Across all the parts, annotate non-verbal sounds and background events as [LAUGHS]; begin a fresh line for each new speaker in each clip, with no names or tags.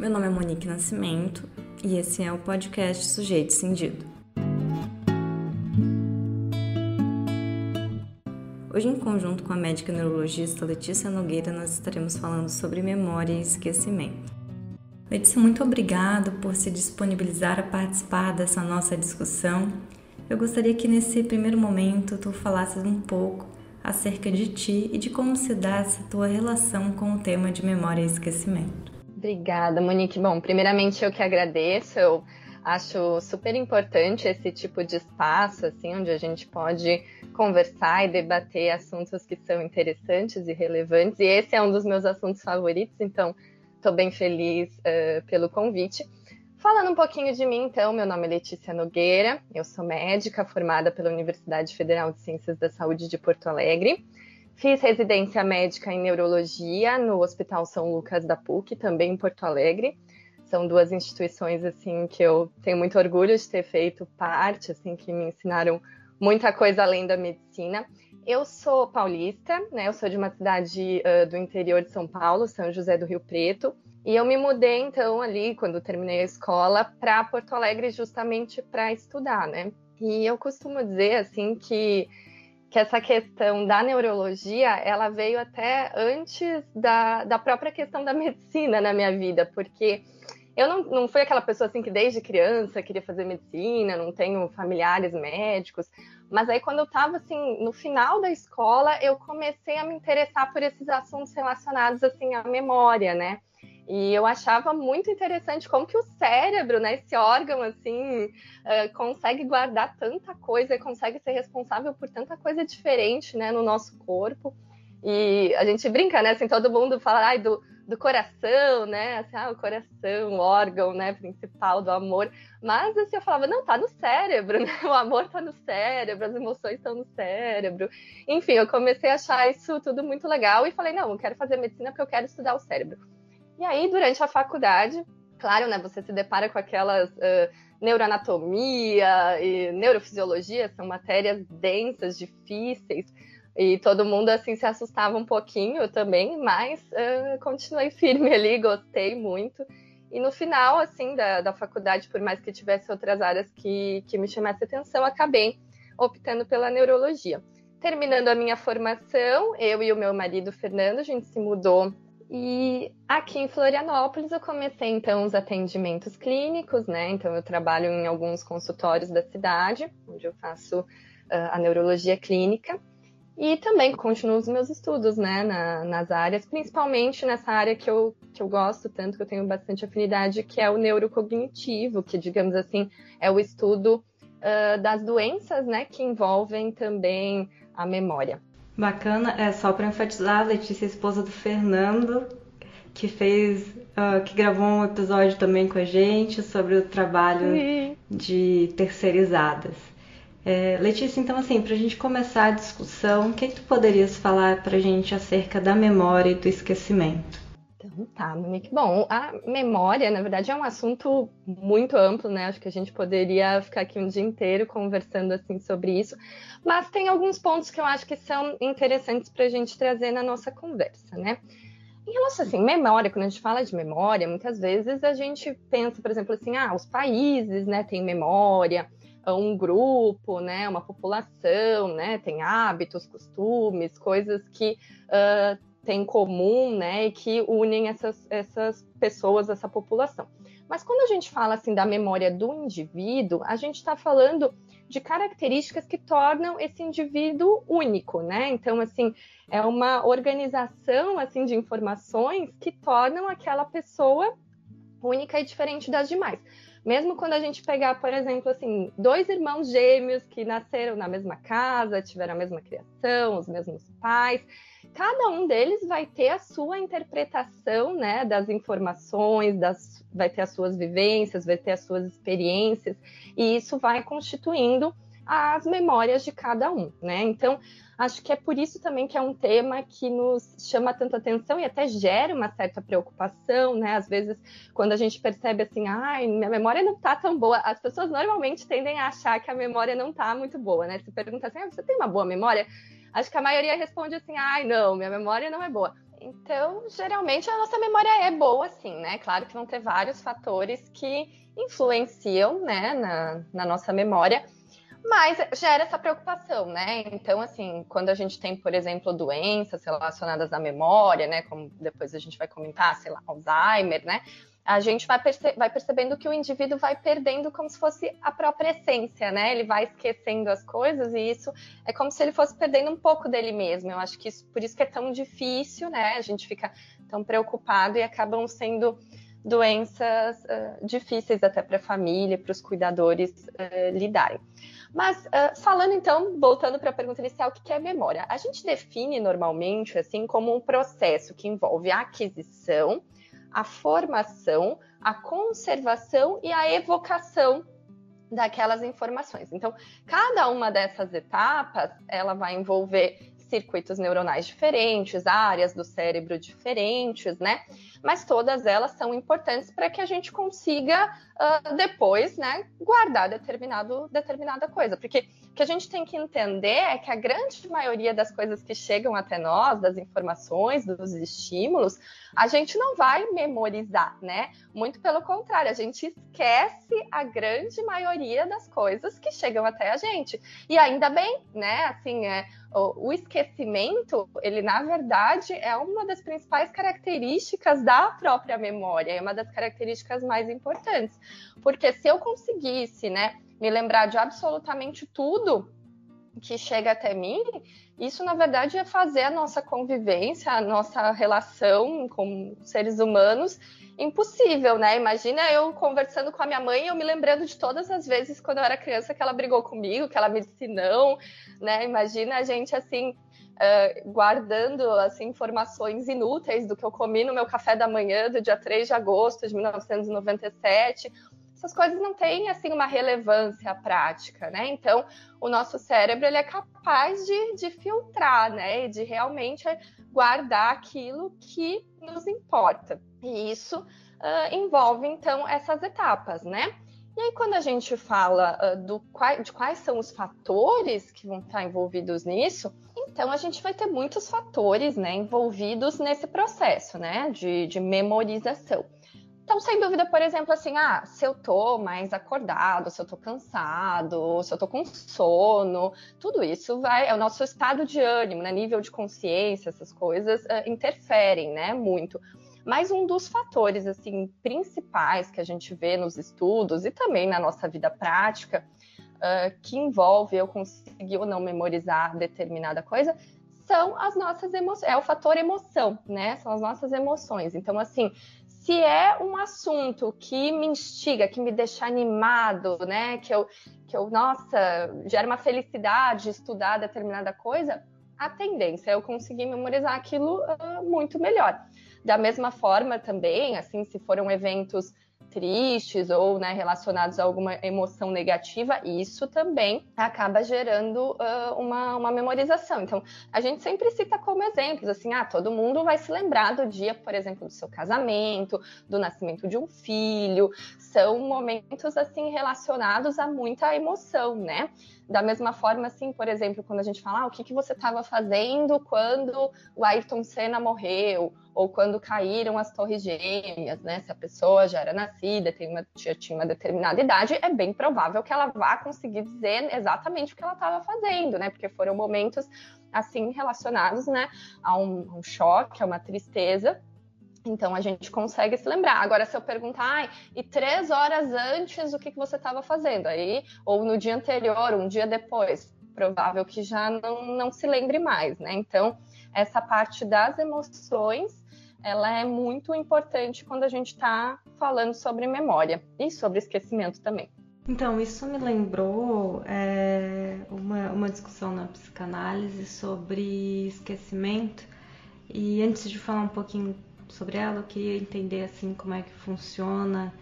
Meu nome é Monique Nascimento e esse é o podcast Sujeito Cindido. Hoje, em conjunto com a médica neurologista Letícia Nogueira, nós estaremos falando sobre memória e esquecimento. Letícia, muito obrigado por se disponibilizar a participar dessa nossa discussão. Eu gostaria que nesse primeiro momento tu falasses um pouco acerca de ti e de como se dá essa tua relação com o tema de memória e esquecimento.
Obrigada, Monique. Bom, primeiramente eu que agradeço. Eu acho super importante esse tipo de espaço, assim, onde a gente pode conversar e debater assuntos que são interessantes e relevantes. E esse é um dos meus assuntos favoritos, então estou bem feliz uh, pelo convite. Falando um pouquinho de mim, então, meu nome é Letícia Nogueira, eu sou médica formada pela Universidade Federal de Ciências da Saúde de Porto Alegre. Fiz residência médica em neurologia no Hospital São Lucas da PUC, também em Porto Alegre. São duas instituições assim que eu tenho muito orgulho de ter feito parte, assim que me ensinaram muita coisa além da medicina. Eu sou paulista, né? Eu sou de uma cidade uh, do interior de São Paulo, São José do Rio Preto. E eu me mudei então ali, quando terminei a escola, para Porto Alegre justamente para estudar, né? E eu costumo dizer assim que que essa questão da neurologia ela veio até antes da, da própria questão da medicina na minha vida, porque eu não, não fui aquela pessoa assim que desde criança queria fazer medicina, não tenho familiares médicos, mas aí quando eu estava assim no final da escola, eu comecei a me interessar por esses assuntos relacionados assim à memória, né? E eu achava muito interessante como que o cérebro, né, esse órgão assim, uh, consegue guardar tanta coisa, consegue ser responsável por tanta coisa diferente, né, no nosso corpo. E a gente brinca, né, assim, todo mundo fala ai, do, do coração, né, assim, ah, o coração, o órgão, né, principal do amor. Mas assim, eu falava, não, tá no cérebro, [LAUGHS] né, o amor tá no cérebro, as emoções estão no cérebro. Enfim, eu comecei a achar isso tudo muito legal e falei, não, eu quero fazer medicina porque eu quero estudar o cérebro. E aí, durante a faculdade, claro, né, você se depara com aquelas uh, neuroanatomia e neurofisiologia, são matérias densas, difíceis, e todo mundo assim se assustava um pouquinho, também, mas uh, continuei [LAUGHS] firme ali, gostei muito. E no final, assim, da, da faculdade, por mais que tivesse outras áreas que, que me chamasse atenção, acabei optando pela neurologia. Terminando a minha formação, eu e o meu marido Fernando, a gente se mudou e aqui em Florianópolis eu comecei então os atendimentos clínicos, né? Então eu trabalho em alguns consultórios da cidade, onde eu faço uh, a neurologia clínica. E também continuo os meus estudos, né, na, nas áreas, principalmente nessa área que eu, que eu gosto tanto, que eu tenho bastante afinidade, que é o neurocognitivo, que, digamos assim, é o estudo uh, das doenças, né, que envolvem também a memória.
Bacana, é só para enfatizar, Letícia, esposa do Fernando, que fez, uh, que gravou um episódio também com a gente sobre o trabalho Sim. de terceirizadas. É, Letícia, então assim, para a gente começar a discussão, o que, que tu poderias falar para a gente acerca da memória e do esquecimento?
Então tá, Monique. Bom, a memória, na verdade, é um assunto muito amplo, né? Acho que a gente poderia ficar aqui um dia inteiro conversando assim sobre isso, mas tem alguns pontos que eu acho que são interessantes para a gente trazer na nossa conversa, né? Em relação assim, memória, quando a gente fala de memória, muitas vezes a gente pensa, por exemplo, assim, ah, os países, né, têm memória, um grupo, né, uma população, né, tem hábitos, costumes, coisas que uh, tem em comum, né, e que unem essas, essas pessoas, essa população. Mas quando a gente fala assim da memória do indivíduo, a gente está falando de características que tornam esse indivíduo único, né? Então, assim, é uma organização assim de informações que tornam aquela pessoa única e diferente das demais. Mesmo quando a gente pegar, por exemplo, assim, dois irmãos gêmeos que nasceram na mesma casa, tiveram a mesma criação, os mesmos pais, cada um deles vai ter a sua interpretação, né, das informações, das, vai ter as suas vivências, vai ter as suas experiências, e isso vai constituindo as memórias de cada um, né? Então, acho que é por isso também que é um tema que nos chama tanta atenção e até gera uma certa preocupação, né? Às vezes, quando a gente percebe assim, ai, minha memória não tá tão boa, as pessoas normalmente tendem a achar que a memória não tá muito boa, né? Se pergunta assim, ah, você tem uma boa memória? Acho que a maioria responde assim: ai, não, minha memória não é boa. Então, geralmente a nossa memória é boa, sim, né? Claro que vão ter vários fatores que influenciam, né, na, na nossa memória, mas gera essa preocupação, né? Então, assim, quando a gente tem, por exemplo, doenças relacionadas à memória, né? Como depois a gente vai comentar, sei lá, Alzheimer, né? A gente vai, perce vai percebendo que o indivíduo vai perdendo como se fosse a própria essência, né? Ele vai esquecendo as coisas e isso é como se ele fosse perdendo um pouco dele mesmo. Eu acho que isso, por isso que é tão difícil, né? A gente fica tão preocupado e acabam sendo doenças uh, difíceis até para a família, para os cuidadores uh, lidarem. Mas uh, falando então, voltando para a pergunta inicial, o que é memória? A gente define normalmente assim como um processo que envolve a aquisição, a formação, a conservação e a evocação daquelas informações. Então, cada uma dessas etapas, ela vai envolver circuitos neuronais diferentes, áreas do cérebro diferentes, né? Mas todas elas são importantes para que a gente consiga uh, depois, né, guardar determinado, determinada coisa. Porque o que a gente tem que entender é que a grande maioria das coisas que chegam até nós, das informações, dos estímulos, a gente não vai memorizar, né? Muito pelo contrário, a gente esquece a grande maioria das coisas que chegam até a gente. E ainda bem, né? Assim, é, o esquecimento, ele na verdade é uma das principais características da própria memória, é uma das características mais importantes. Porque se eu conseguisse, né, me lembrar de absolutamente tudo que chega até mim, isso na verdade é fazer a nossa convivência, a nossa relação com seres humanos impossível, né? Imagina eu conversando com a minha mãe e eu me lembrando de todas as vezes quando eu era criança que ela brigou comigo, que ela me disse não, né? Imagina a gente assim. Uh, guardando assim, informações inúteis do que eu comi no meu café da manhã do dia 3 de agosto de 1997, essas coisas não têm assim uma relevância prática, né? Então, o nosso cérebro ele é capaz de, de filtrar, né? E de realmente guardar aquilo que nos importa. E isso uh, envolve então essas etapas, né? E aí, quando a gente fala uh, do, de quais são os fatores que vão estar envolvidos nisso, então a gente vai ter muitos fatores né, envolvidos nesse processo né, de, de memorização. Então, sem dúvida, por exemplo, assim, ah, se eu tô mais acordado, se eu tô cansado, se eu tô com sono, tudo isso vai, é o nosso estado de ânimo, né? Nível de consciência, essas coisas uh, interferem, né? Muito. Mas um dos fatores, assim, principais que a gente vê nos estudos e também na nossa vida prática, uh, que envolve eu conseguir ou não memorizar determinada coisa, são as nossas emoções, é o fator emoção, né? São as nossas emoções. Então, assim, se é um assunto que me instiga, que me deixa animado, né? Que eu, que eu, nossa, gera uma felicidade estudar determinada coisa, a tendência é eu conseguir memorizar aquilo uh, muito melhor. Da mesma forma também, assim, se foram eventos tristes ou né, relacionados a alguma emoção negativa, isso também acaba gerando uh, uma, uma memorização. Então, a gente sempre cita como exemplos, assim, ah, todo mundo vai se lembrar do dia, por exemplo, do seu casamento, do nascimento de um filho, são momentos, assim, relacionados a muita emoção, né? Da mesma forma, assim, por exemplo, quando a gente fala ah, o que, que você estava fazendo quando o Ayrton Senna morreu, ou quando caíram as torres gêmeas, né? Se a pessoa já era nascida, tem uma, já tinha uma determinada idade, é bem provável que ela vá conseguir dizer exatamente o que ela estava fazendo, né? Porque foram momentos assim relacionados, né, a um, a um choque, a uma tristeza então a gente consegue se lembrar. Agora, se eu perguntar, ah, e três horas antes, o que, que você estava fazendo? Aí, ou no dia anterior, um dia depois, provável que já não, não se lembre mais, né? Então, essa parte das emoções, ela é muito importante quando a gente está falando sobre memória e sobre esquecimento também.
Então, isso me lembrou é, uma, uma discussão na psicanálise sobre esquecimento. E antes de falar um pouquinho sobre ela, eu queria entender assim como é que funciona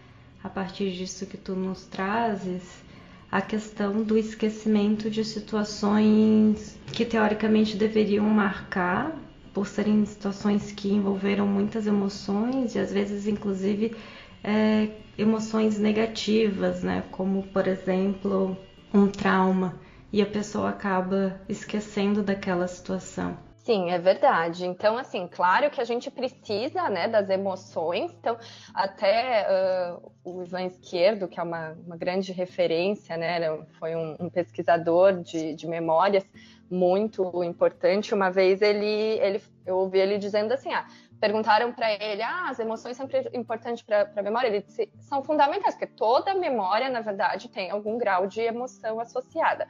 a partir disso que tu nos trazes a questão do esquecimento de situações que teoricamente deveriam marcar por serem situações que envolveram muitas emoções e às vezes inclusive é, emoções negativas, né? Como por exemplo um trauma e a pessoa acaba esquecendo daquela situação.
Sim, é verdade. Então, assim, claro que a gente precisa né, das emoções. Então, até uh, o Ivan Esquerdo, que é uma, uma grande referência, né, foi um, um pesquisador de, de, memórias muito importante. Uma vez ele, ele, eu ouvi ele dizendo assim: ah, perguntaram para ele, ah, as emoções são importantes para a memória? Ele disse, são fundamentais, porque toda memória, na verdade, tem algum grau de emoção associada.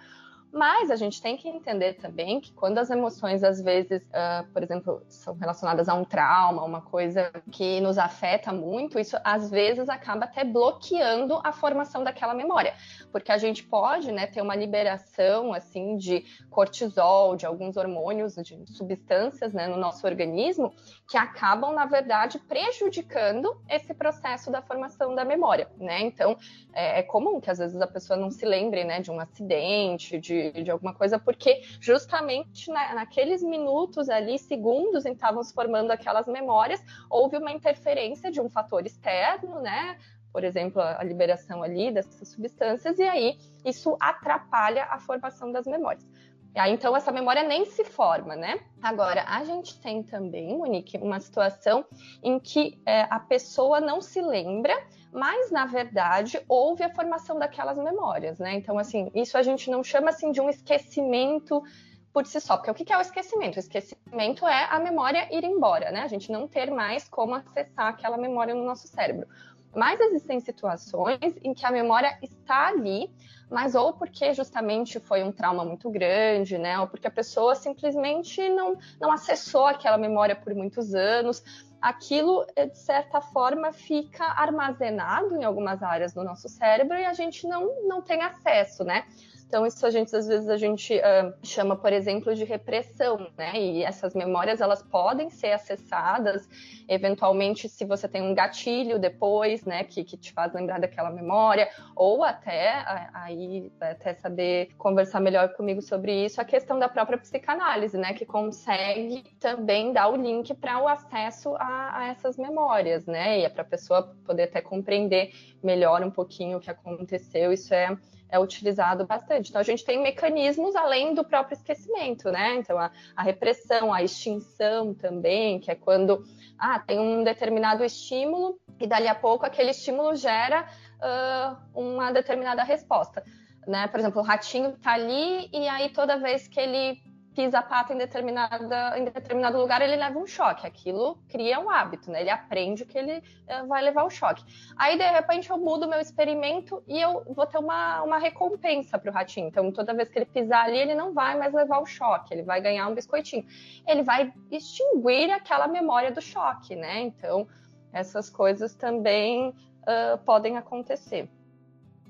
Mas a gente tem que entender também que quando as emoções, às vezes, uh, por exemplo, são relacionadas a um trauma, uma coisa que nos afeta muito, isso às vezes acaba até bloqueando a formação daquela memória. Porque a gente pode né, ter uma liberação assim de cortisol, de alguns hormônios, de substâncias né, no nosso organismo que acabam, na verdade, prejudicando esse processo da formação da memória. Né? Então, é, é comum que às vezes a pessoa não se lembre né, de um acidente, de de, alguma coisa, porque justamente na, naqueles minutos ali, segundos, em que estavam se formando aquelas memórias, houve uma interferência de um fator externo, né? Por exemplo, a liberação ali dessas substâncias, e aí isso atrapalha a formação das memórias. Então, essa memória nem se forma, né? Agora, a gente tem também, Monique, uma situação em que é, a pessoa não se lembra mas na verdade houve a formação daquelas memórias, né? Então, assim, isso a gente não chama assim de um esquecimento por si só, porque o que é o esquecimento? O esquecimento é a memória ir embora, né? A gente não ter mais como acessar aquela memória no nosso cérebro. Mas existem situações em que a memória está ali, mas ou porque justamente foi um trauma muito grande, né? Ou porque a pessoa simplesmente não, não acessou aquela memória por muitos anos aquilo, eh, de certa forma, fica armazenado em algumas áreas do nosso cérebro e a gente não, não tem acesso, né? Então, isso a gente, às vezes, a gente uh, chama, por exemplo, de repressão, né? E essas memórias, elas podem ser acessadas, eventualmente, se você tem um gatilho depois, né, que, que te faz lembrar daquela memória, ou até, aí, até saber conversar melhor comigo sobre isso, a questão da própria psicanálise, né, que consegue também dar o link para o acesso a, a essas memórias, né? E é para a pessoa poder até compreender melhor um pouquinho o que aconteceu. Isso é é utilizado bastante. Então, a gente tem mecanismos além do próprio esquecimento, né? Então, a, a repressão, a extinção também, que é quando ah, tem um determinado estímulo e dali a pouco aquele estímulo gera uh, uma determinada resposta. Né? Por exemplo, o ratinho está ali e aí toda vez que ele pisa a pata em, determinada, em determinado lugar, ele leva um choque. Aquilo cria um hábito, né? Ele aprende que ele uh, vai levar o choque. Aí, de repente, eu mudo meu experimento e eu vou ter uma, uma recompensa para o ratinho. Então, toda vez que ele pisar ali, ele não vai mais levar o choque, ele vai ganhar um biscoitinho. Ele vai extinguir aquela memória do choque, né? Então, essas coisas também uh, podem acontecer.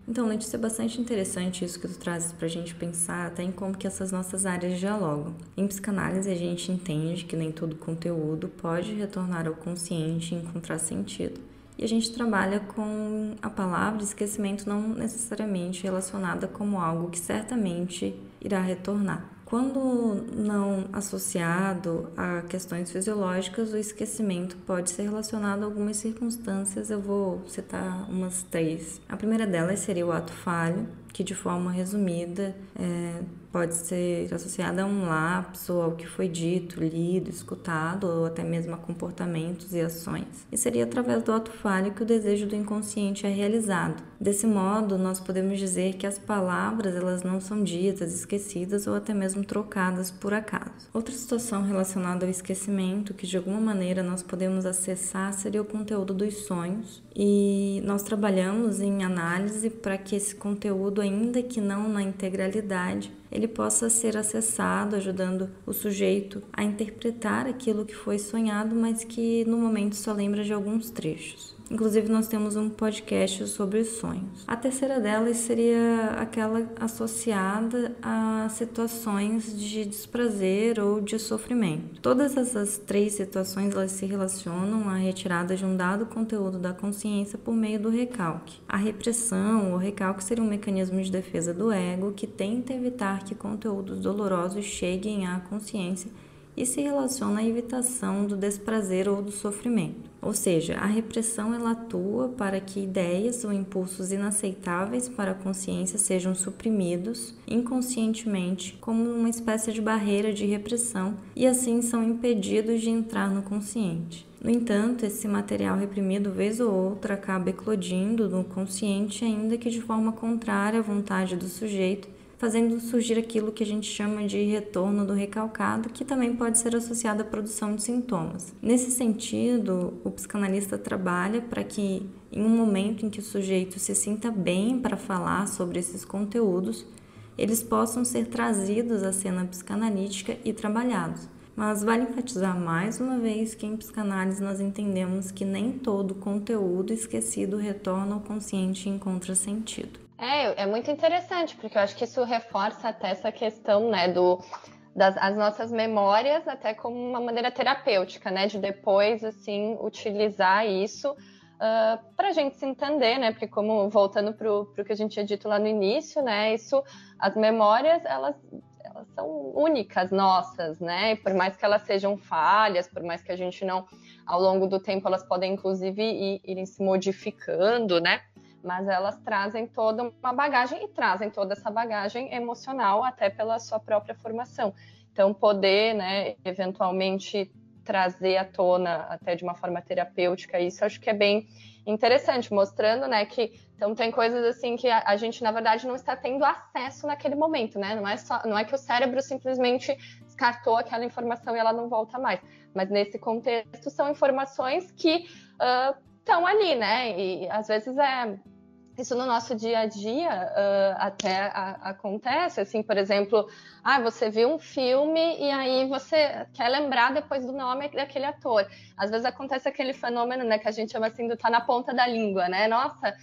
Então, Letícia, é bastante interessante isso que tu trazes para a gente pensar até em como que essas nossas áreas dialogam. Em psicanálise, a gente entende que nem todo conteúdo pode retornar ao consciente e encontrar sentido. E a gente trabalha com a palavra esquecimento não necessariamente relacionada como algo que certamente irá retornar. Quando não associado a questões fisiológicas, o esquecimento pode ser relacionado a algumas circunstâncias. Eu vou citar umas três. A primeira delas seria o ato falho, que de forma resumida é, pode ser associada a um lapso, ao que foi dito, lido, escutado, ou até mesmo a comportamentos e ações. E seria através do ato falho que o desejo do inconsciente é realizado. Desse modo, nós podemos dizer que as palavras elas não são ditas, esquecidas ou até mesmo trocadas por acaso. Outra situação relacionada ao esquecimento que de alguma maneira nós podemos acessar seria o conteúdo dos sonhos e nós trabalhamos em análise para que esse conteúdo, ainda que não na integralidade, ele possa ser acessado, ajudando o sujeito a interpretar aquilo que foi sonhado, mas que no momento só lembra de alguns trechos. Inclusive, nós temos um podcast sobre os sonhos. A terceira delas seria aquela associada a situações de desprazer ou de sofrimento. Todas essas três situações elas se relacionam à retirada de um dado conteúdo da consciência por meio do recalque. A repressão ou recalque seria um mecanismo de defesa do ego que tenta evitar que conteúdos dolorosos cheguem à consciência e se relaciona à evitação do desprazer ou do sofrimento. Ou seja, a repressão ela atua para que ideias ou impulsos inaceitáveis para a consciência sejam suprimidos inconscientemente como uma espécie de barreira de repressão e assim são impedidos de entrar no consciente. No entanto, esse material reprimido, vez ou outra, acaba eclodindo no consciente, ainda que de forma contrária à vontade do sujeito, fazendo surgir aquilo que a gente chama de retorno do recalcado, que também pode ser associado à produção de sintomas. Nesse sentido, o psicanalista trabalha para que, em um momento em que o sujeito se sinta bem para falar sobre esses conteúdos, eles possam ser trazidos à cena psicanalítica e trabalhados. Mas vale enfatizar mais uma vez que em psicanálise nós entendemos que nem todo conteúdo esquecido retorna ao consciente e encontra sentido.
É, é muito interessante, porque eu acho que isso reforça até essa questão, né, do das as nossas memórias até como uma maneira terapêutica, né, de depois assim utilizar isso uh, para a gente se entender, né, porque como voltando para o que a gente tinha dito lá no início, né, isso as memórias elas elas são únicas nossas, né? E por mais que elas sejam falhas, por mais que a gente não, ao longo do tempo, elas podem inclusive ir, irem se modificando, né? Mas elas trazem toda uma bagagem e trazem toda essa bagagem emocional até pela sua própria formação. Então, poder, né, eventualmente trazer à tona até de uma forma terapêutica isso, acho que é bem interessante, mostrando, né, que então tem coisas assim que a, a, gente na verdade não está tendo acesso naquele momento, né? Não é só, não é que o cérebro simplesmente descartou aquela informação e ela não volta mais, mas nesse contexto são informações que estão ali, né? E às vezes é isso no nosso dia a dia uh, até a, acontece, assim, por exemplo, ah, você viu um filme e aí você quer lembrar depois do nome daquele ator. Às vezes acontece aquele fenômeno, né, que a gente chama assim do tá na ponta da língua, né? Nossa,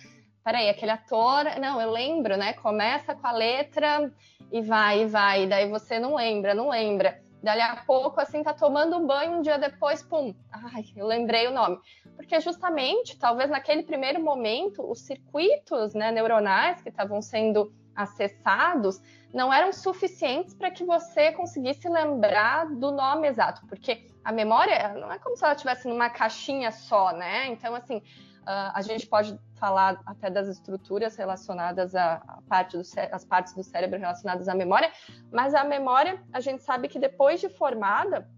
peraí, aquele ator, não, eu lembro, né? Começa com a letra e vai, e vai, e daí você não lembra, não lembra. Dali a pouco, assim, tá tomando um banho, um dia depois, pum, ai, eu lembrei o nome. Porque justamente, talvez naquele primeiro momento, os circuitos né, neuronais que estavam sendo acessados não eram suficientes para que você conseguisse lembrar do nome exato, porque a memória não é como se ela estivesse numa caixinha só, né? Então, assim, a gente pode falar até das estruturas relacionadas à, à parte do as partes do cérebro relacionadas à memória, mas a memória, a gente sabe que depois de formada,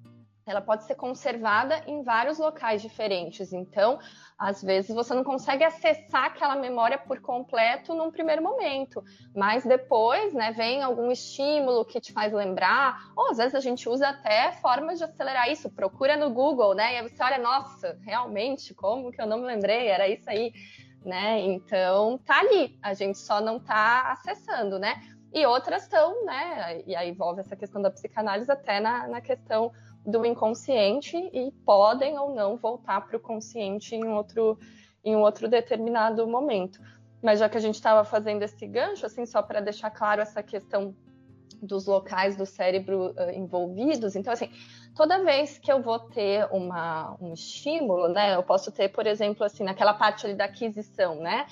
ela pode ser conservada em vários locais diferentes. Então, às vezes você não consegue acessar aquela memória por completo num primeiro momento, mas depois, né, vem algum estímulo que te faz lembrar, ou às vezes a gente usa até formas de acelerar isso, procura no Google, né? E aí você olha, nossa, realmente, como que eu não me lembrei? Era isso aí, né? Então, tá ali, a gente só não tá acessando, né? E outras estão, né? E aí envolve essa questão da psicanálise até na, na questão do inconsciente e podem ou não voltar para o consciente em outro, em outro determinado momento. Mas já que a gente estava fazendo esse gancho, assim, só para deixar claro essa questão dos locais do cérebro uh, envolvidos, então, assim, toda vez que eu vou ter uma, um estímulo, né, eu posso ter, por exemplo, assim, naquela parte ali da aquisição, né,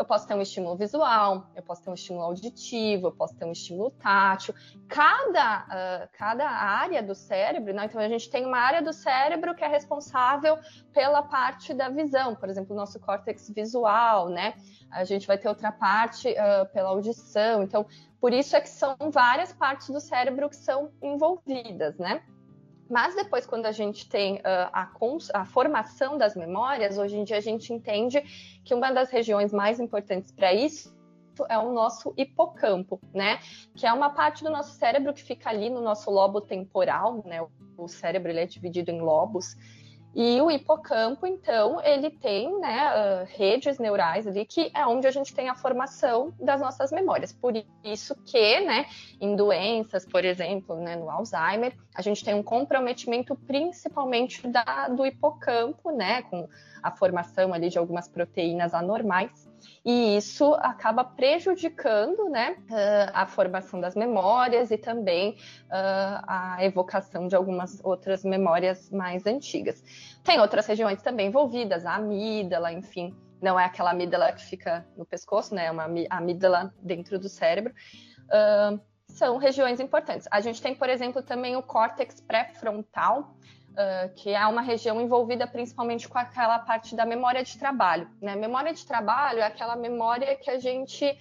eu posso ter um estímulo visual, eu posso ter um estímulo auditivo, eu posso ter um estímulo tátil. Cada, uh, cada área do cérebro, né? então a gente tem uma área do cérebro que é responsável pela parte da visão, por exemplo, o nosso córtex visual, né? A gente vai ter outra parte uh, pela audição. Então, por isso é que são várias partes do cérebro que são envolvidas, né? Mas depois, quando a gente tem uh, a, a, formação das memórias, hoje em dia a gente entende que uma das regiões mais importantes para isso é o nosso hipocampo, né? Que é uma parte do nosso cérebro que fica ali no nosso lobo temporal, né? O cérebro ele é dividido em lobos e o hipocampo, então, ele tem né, uh, redes neurais ali, que é onde a gente tem a formação das nossas memórias. Por isso que, né, em doenças, por exemplo, né, no Alzheimer, a gente tem um comprometimento principalmente da, do hipocampo, né, com a formação ali de algumas proteínas anormais e isso acaba prejudicando né, a formação das memórias e também a evocação de algumas outras memórias mais antigas. Tem outras regiões também envolvidas, a amígdala, enfim, não é aquela amígdala que fica no pescoço, né? É uma amígdala dentro do cérebro. são regiões importantes. A gente tem, por exemplo, também o córtex pré-frontal, uh, que é uma região envolvida principalmente com aquela parte da memória de trabalho. Né? Memória de trabalho é aquela memória que a gente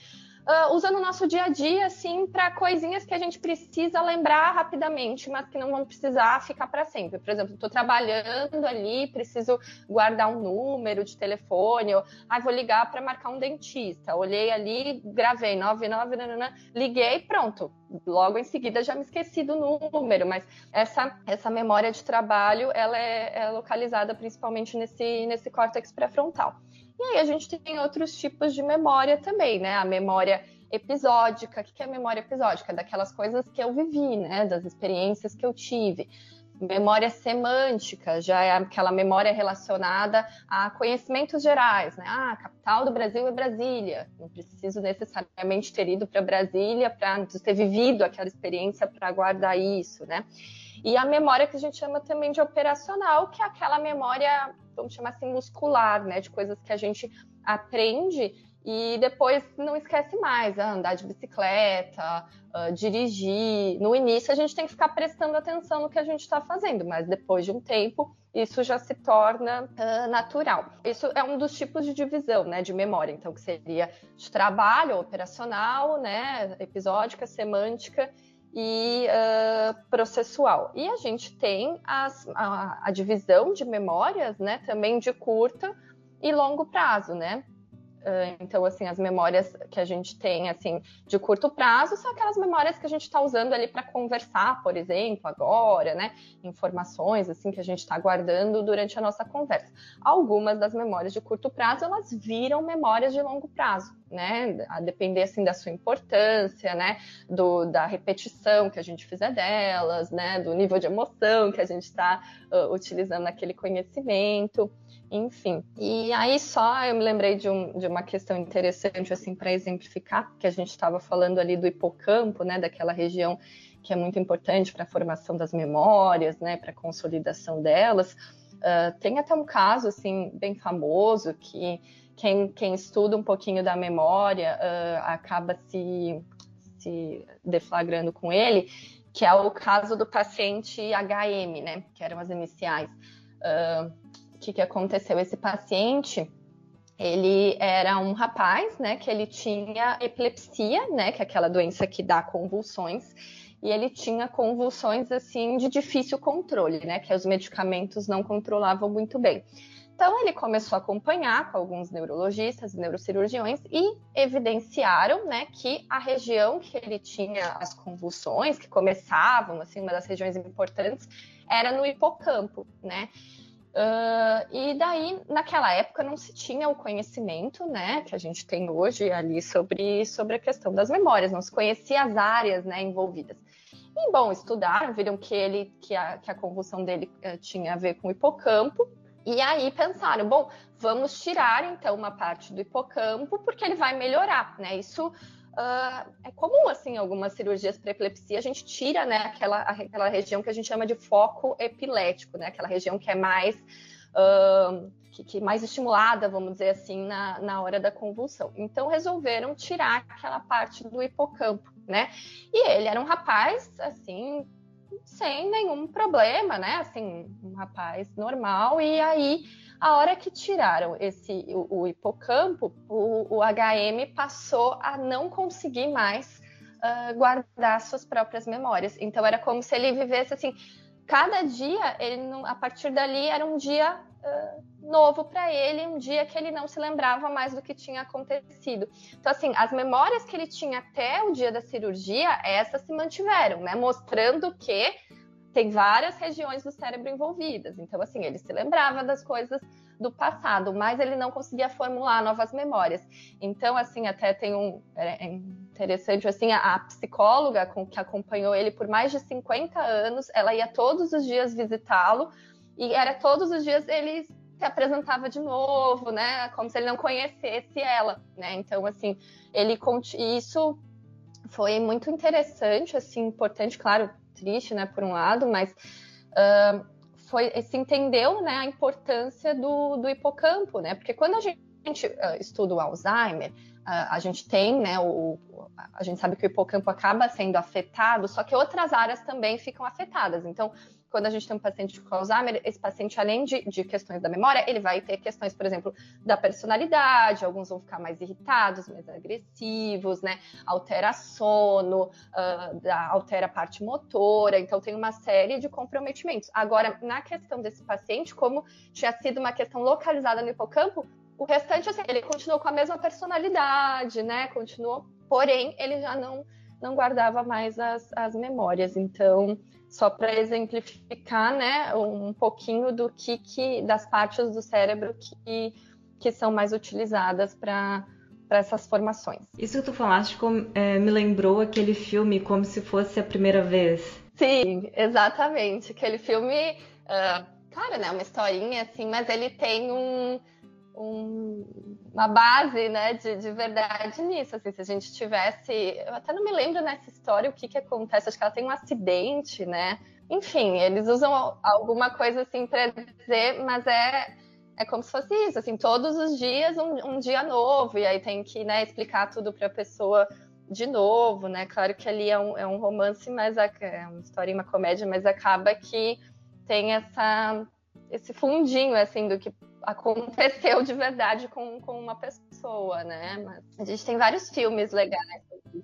uh, usa no nosso dia a dia, assim, para coisinhas que a gente precisa lembrar rapidamente, mas que não vão precisar ficar para sempre. Por exemplo, estou trabalhando ali, preciso guardar um número de telefone, ou ah, vou ligar para marcar um dentista. Olhei ali, gravei 99, nanana, liguei, pronto. Logo em seguida já me esqueci do número, mas essa, essa memória de trabalho ela é, é localizada principalmente nesse, nesse córtex pré-frontal. E aí a gente tem outros tipos de memória também, né? A memória episódica. O que é a memória episódica? Daquelas coisas que eu vivi, né? Das experiências que eu tive. Memória semântica, já é aquela memória relacionada a conhecimentos gerais, né? Ah, a capital do Brasil é Brasília. Não preciso necessariamente ter ido para Brasília para ter vivido aquela experiência para guardar isso, né? E a memória que a gente chama também de operacional, que é aquela memória, vamos chamar assim, muscular, né? De coisas que a gente aprende e depois não esquece mais, ah, andar de bicicleta, uh, dirigir. No início a gente tem que ficar prestando atenção no que a gente está fazendo, mas depois de um tempo isso já se torna uh, natural. Isso é um dos tipos de divisão, né, de memória. Então que seria de trabalho, operacional, né, episódica, semântica e uh, processual. E a gente tem as, a, a, divisão de memórias, né, também de curta e longo prazo, né? Uh, então, assim, as memórias que a gente tem, assim, de curto prazo são aquelas memórias que a gente está usando ali para conversar, por exemplo, agora, né? Informações, assim, que a gente está guardando durante a nossa conversa. Algumas das memórias de curto prazo, elas viram memórias de longo prazo, né? A depender, assim, da sua importância, né? Do, da repetição que a gente fizer delas, né? Do nível de emoção que a gente está uh, utilizando naquele conhecimento enfim. E aí só eu me lembrei de, um, de uma questão interessante assim para exemplificar, que a gente estava falando ali do hipocampo, né, daquela região que é muito importante para a formação das memórias, né, para a consolidação delas. Uh, tem até um caso assim bem famoso que quem, quem estuda um pouquinho da memória uh, acaba se, se deflagrando com ele, que é o caso do paciente HM, né, que eram as iniciais. Uh, que, que aconteceu? Esse paciente, ele era um rapaz, né, que ele tinha epilepsia, né, que é aquela doença que dá convulsões, e ele tinha convulsões assim de difícil controle, né, que os medicamentos não controlavam muito bem. Então ele começou a acompanhar com alguns neurologistas, neurocirurgiões e evidenciaram, né, que a região que ele tinha as convulsões, que começavam, assim, uma das regiões importantes, era no hipocampo, né? Uh, e daí, naquela época, não se tinha o conhecimento né, que a gente tem hoje ali sobre, sobre a questão das memórias, não se conhecia as áreas né, envolvidas. E, bom, estudaram, viram que, ele, que, a, que a convulsão dele uh, tinha a ver com o hipocampo, e aí pensaram, bom, vamos tirar então uma parte do hipocampo, porque ele vai melhorar, né? Isso Uh, é comum, assim, algumas cirurgias para epilepsia, a gente tira, né, aquela, aquela região que a gente chama de foco epilético, né, aquela região que é mais, uh, que, que, mais estimulada, vamos dizer assim, na, na hora da convulsão. Então, resolveram tirar aquela parte do hipocampo, né, e ele era um rapaz, assim, sem nenhum problema, né, assim, um rapaz normal, e aí a hora que tiraram esse o, o hipocampo, o, o, HM passou a não conseguir mais uh, guardar suas próprias memórias. Então era como se ele vivesse assim, cada dia ele não, a partir dali era um dia uh, novo para ele, um dia que ele não se lembrava mais do que tinha acontecido. Então assim, as memórias que ele tinha até o dia da cirurgia, essas se mantiveram, né, mostrando que tem várias regiões do cérebro envolvidas. Então, assim, ele se lembrava das coisas do passado, mas ele não conseguia formular novas memórias. Então, assim, até tem um é, é interessante assim, a, a psicóloga com, que acompanhou ele por mais de 50 anos, ela ia todos os dias visitá-lo e era todos os dias ele se apresentava de novo, né? Como se ele não conhecesse ela, né? Então, assim, ele isso foi muito interessante, assim, importante, claro, triste, né, por um lado, mas uh, foi, se entendeu, né, a importância do, do hipocampo, né, porque quando a gente uh, estuda o Alzheimer, a, a gente tem, né, o, a gente sabe que o hipocampo acaba sendo afetado, só que outras áreas também ficam afetadas. Então, quando a gente tem um paciente com Alzheimer, esse paciente, além de, de, questões da memória, ele vai ter questões, por exemplo, da personalidade, alguns vão ficar mais irritados, mais agressivos, né? Altera sono, uh, altera a parte motora, então tem uma série de comprometimentos. Agora, na questão desse paciente, como tinha sido uma questão localizada no hipocampo, o restante, assim, ele continuou com a mesma personalidade, né? Continuou, porém, ele já não, não guardava mais as, as memórias. Então, só para exemplificar, né, um pouquinho do que, que das partes do cérebro que, que são mais utilizadas para para essas formações.
Isso que tu falaste é, me lembrou aquele filme como se fosse a primeira vez.
Sim, exatamente. Aquele filme, uh, claro, né, uma historinha assim, mas ele tem um, um, uma base né, de, de, verdade nisso. Assim, se a gente tivesse. Eu até não me lembro nessa história o que, que acontece, acho que ela tem um acidente, né? Enfim, eles usam alguma coisa assim para dizer, mas é, é como se fosse isso, assim, todos os dias um, um dia novo, e aí tem que né, explicar tudo para a pessoa de novo, né? Claro que ali é um, é um romance, mas é uma história e uma comédia, mas acaba que tem essa esse fundinho assim do que aconteceu de verdade com, com uma pessoa, né? Mas a gente tem vários filmes legais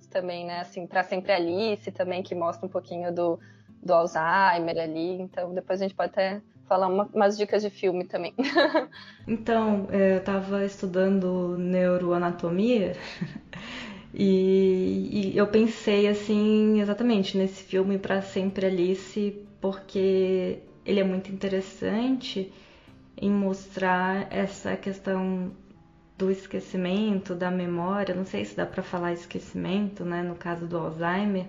também, né? Assim, para sempre Alice também que mostra um pouquinho do, do Alzheimer ali. Então depois a gente pode até falar uma, umas dicas de filme também. [LAUGHS]
então, eu estava estudando neuroanatomia [LAUGHS] e, e eu pensei assim exatamente nesse filme para sempre Alice porque ele é muito interessante em mostrar essa questão do esquecimento, da memória, não sei se dá para falar esquecimento, né, no caso do Alzheimer,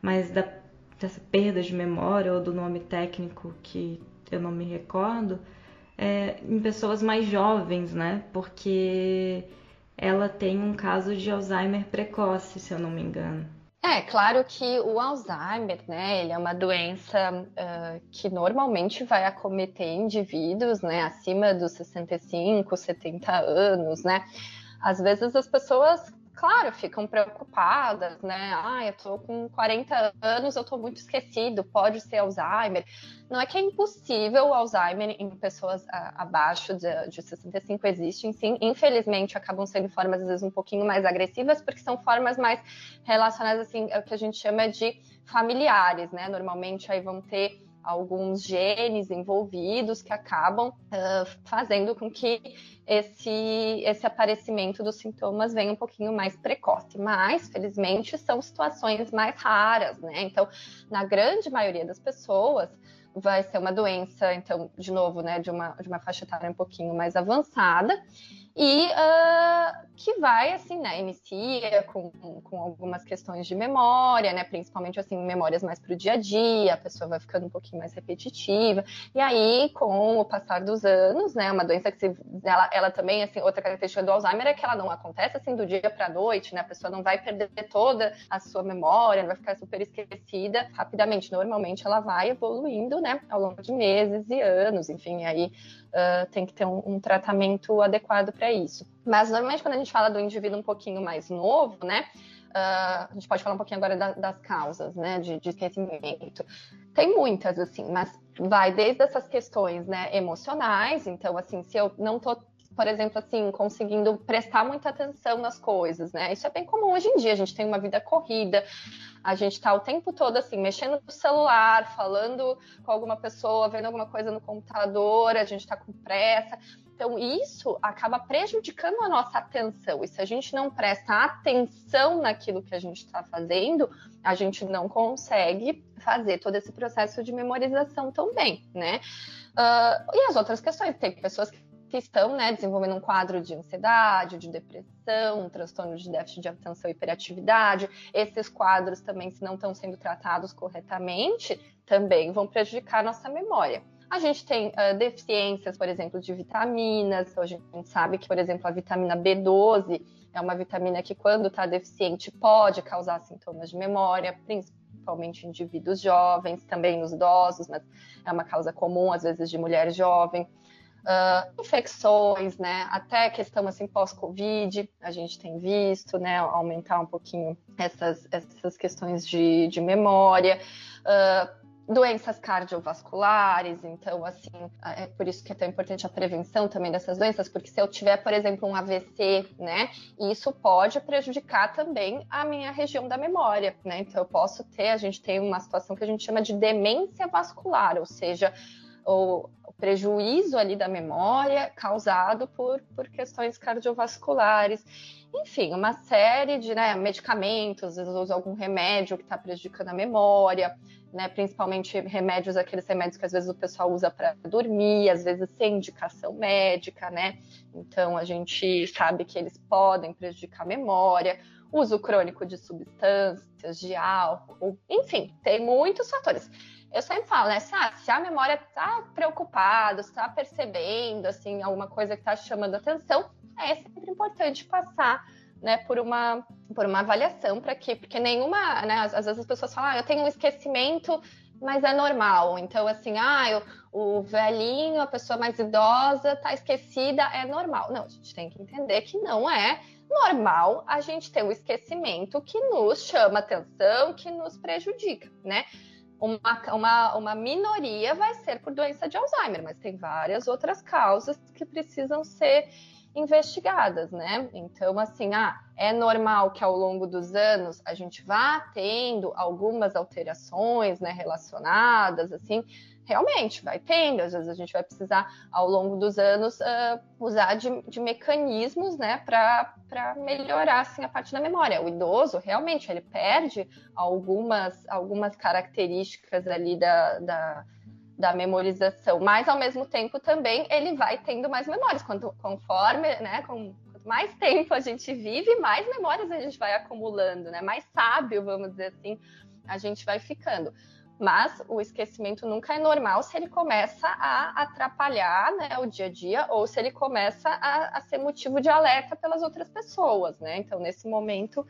mas da, dessa perda de memória ou do nome técnico que eu não me recordo, é, em pessoas mais jovens, né, porque ela tem um caso de Alzheimer precoce, se eu não me engano.
É, claro que o Alzheimer, né, ele é uma doença uh, que normalmente vai acometer indivíduos, né, acima dos 65, 70 anos, né. Às vezes as pessoas claro, ficam preocupadas, né? Ah, eu tô com 40 anos, eu tô muito esquecido, pode ser Alzheimer. Não é que é impossível Alzheimer em pessoas a, abaixo de, de 65, existem sim. Infelizmente, acabam sendo formas, às vezes, um pouquinho mais agressivas, porque são formas mais relacionadas, assim, ao que a gente chama de familiares, né? Normalmente, aí vão ter alguns genes envolvidos que acabam uh, fazendo com que esse, esse aparecimento dos sintomas venha um pouquinho mais precoce. Mas, felizmente, são situações mais raras, né? Então, na grande maioria das pessoas, vai ser uma doença, então, de novo, né, de uma, de uma faixa etária um pouquinho mais avançada e uh, que vai, assim, né, inicia com, com algumas questões de memória, né, principalmente, assim, memórias mais para o dia a dia, a pessoa vai ficando um pouquinho mais repetitiva, e aí, com o passar dos anos, né, uma doença que se, ela, ela também, assim, outra característica do Alzheimer é que ela não acontece, assim, do dia para a noite, né, a pessoa não vai perder toda a sua memória, não vai ficar super esquecida. Rapidamente, normalmente ela vai evoluindo, né, ao longo de meses e anos, enfim, aí uh, tem que ter um, um tratamento adequado para isso. Mas normalmente quando a gente fala do indivíduo um pouquinho mais novo, né? Uh, a gente pode falar um pouquinho agora da, das causas, né, de, de, esquecimento. Tem muitas, assim, mas vai desde essas questões, né, emocionais. Então, assim, se eu não tô, por exemplo, assim, conseguindo prestar muita atenção nas coisas, né, isso é bem comum hoje em dia. A gente tem uma vida corrida, a gente está o tempo todo assim, mexendo no celular, falando com alguma pessoa, vendo alguma coisa no computador, a gente está com pressa. Então, isso acaba prejudicando a nossa atenção. E se a gente não presta atenção naquilo que a gente está fazendo, a gente não consegue fazer todo esse processo de memorização tão bem, né? Uh, e as outras questões, tem pessoas que que estão né, desenvolvendo um quadro de ansiedade, de depressão, um transtorno de déficit de atenção e hiperatividade. Esses quadros também, se não estão sendo tratados corretamente, também vão prejudicar a nossa memória. A gente tem uh, deficiências, por exemplo, de vitaminas. A gente sabe que, por exemplo, a vitamina B12 é uma vitamina que, quando está deficiente, pode causar sintomas de memória, principalmente em indivíduos jovens, também nos idosos, mas é uma causa comum, às vezes, de mulher jovem. Uh, infecções, né? Até questão assim pós-Covid, a gente tem visto, né? Aumentar um pouquinho essas, essas questões de, de memória. Uh, doenças cardiovasculares, então assim, é por isso que é tão importante a prevenção também dessas doenças, porque se eu tiver, por exemplo, um AVC, né, isso pode prejudicar também a minha região da memória, né? Então eu posso ter, a gente tem uma situação que a gente chama de demência vascular, ou seja, o, o prejuízo ali da memória causado por, por questões cardiovasculares. Enfim, uma série de né, medicamentos, às vezes algum remédio que está prejudicando a memória, né, principalmente remédios, aqueles remédios que às vezes o pessoal usa para dormir, às vezes sem indicação médica, né? Então a gente sabe que eles podem prejudicar a memória, uso crônico de substâncias, de álcool, enfim, tem muitos fatores eu sempre falo, né? Se, se a memória está preocupada, está percebendo, assim, alguma coisa que está chamando atenção, é sempre importante passar, né, por uma, por uma avaliação para que, porque nenhuma, né, às, às, vezes as pessoas falam, ah, eu tenho um esquecimento, mas é normal. Então, assim, ah, eu, o velhinho, a pessoa mais idosa está esquecida, é normal. Não, a gente tem que entender que não é normal a gente ter um esquecimento que nos chama atenção, que nos prejudica, né? Uma, uma, uma minoria vai ser por doença de Alzheimer, mas tem várias outras causas que precisam ser investigadas, né? Então, assim, ah, é normal que ao longo dos anos a gente vá tendo algumas alterações, né, relacionadas, assim, realmente vai tendo, às vezes a gente vai precisar, ao longo dos anos, uh, usar de, de, mecanismos né, para melhorar assim, a parte da memória. O idoso, realmente, ele perde algumas, algumas características ali da, da, da memorização, mas ao mesmo tempo também ele vai tendo mais memórias, quanto, conforme, né, com, quanto mais tempo a gente vive, mais memórias a gente vai acumulando, né, mais sábio, vamos dizer assim, a gente vai ficando. Mas o esquecimento nunca é normal se ele começa a atrapalhar né, o dia a dia ou se ele começa a, a ser motivo de alerta pelas outras pessoas, né? Então, nesse momento,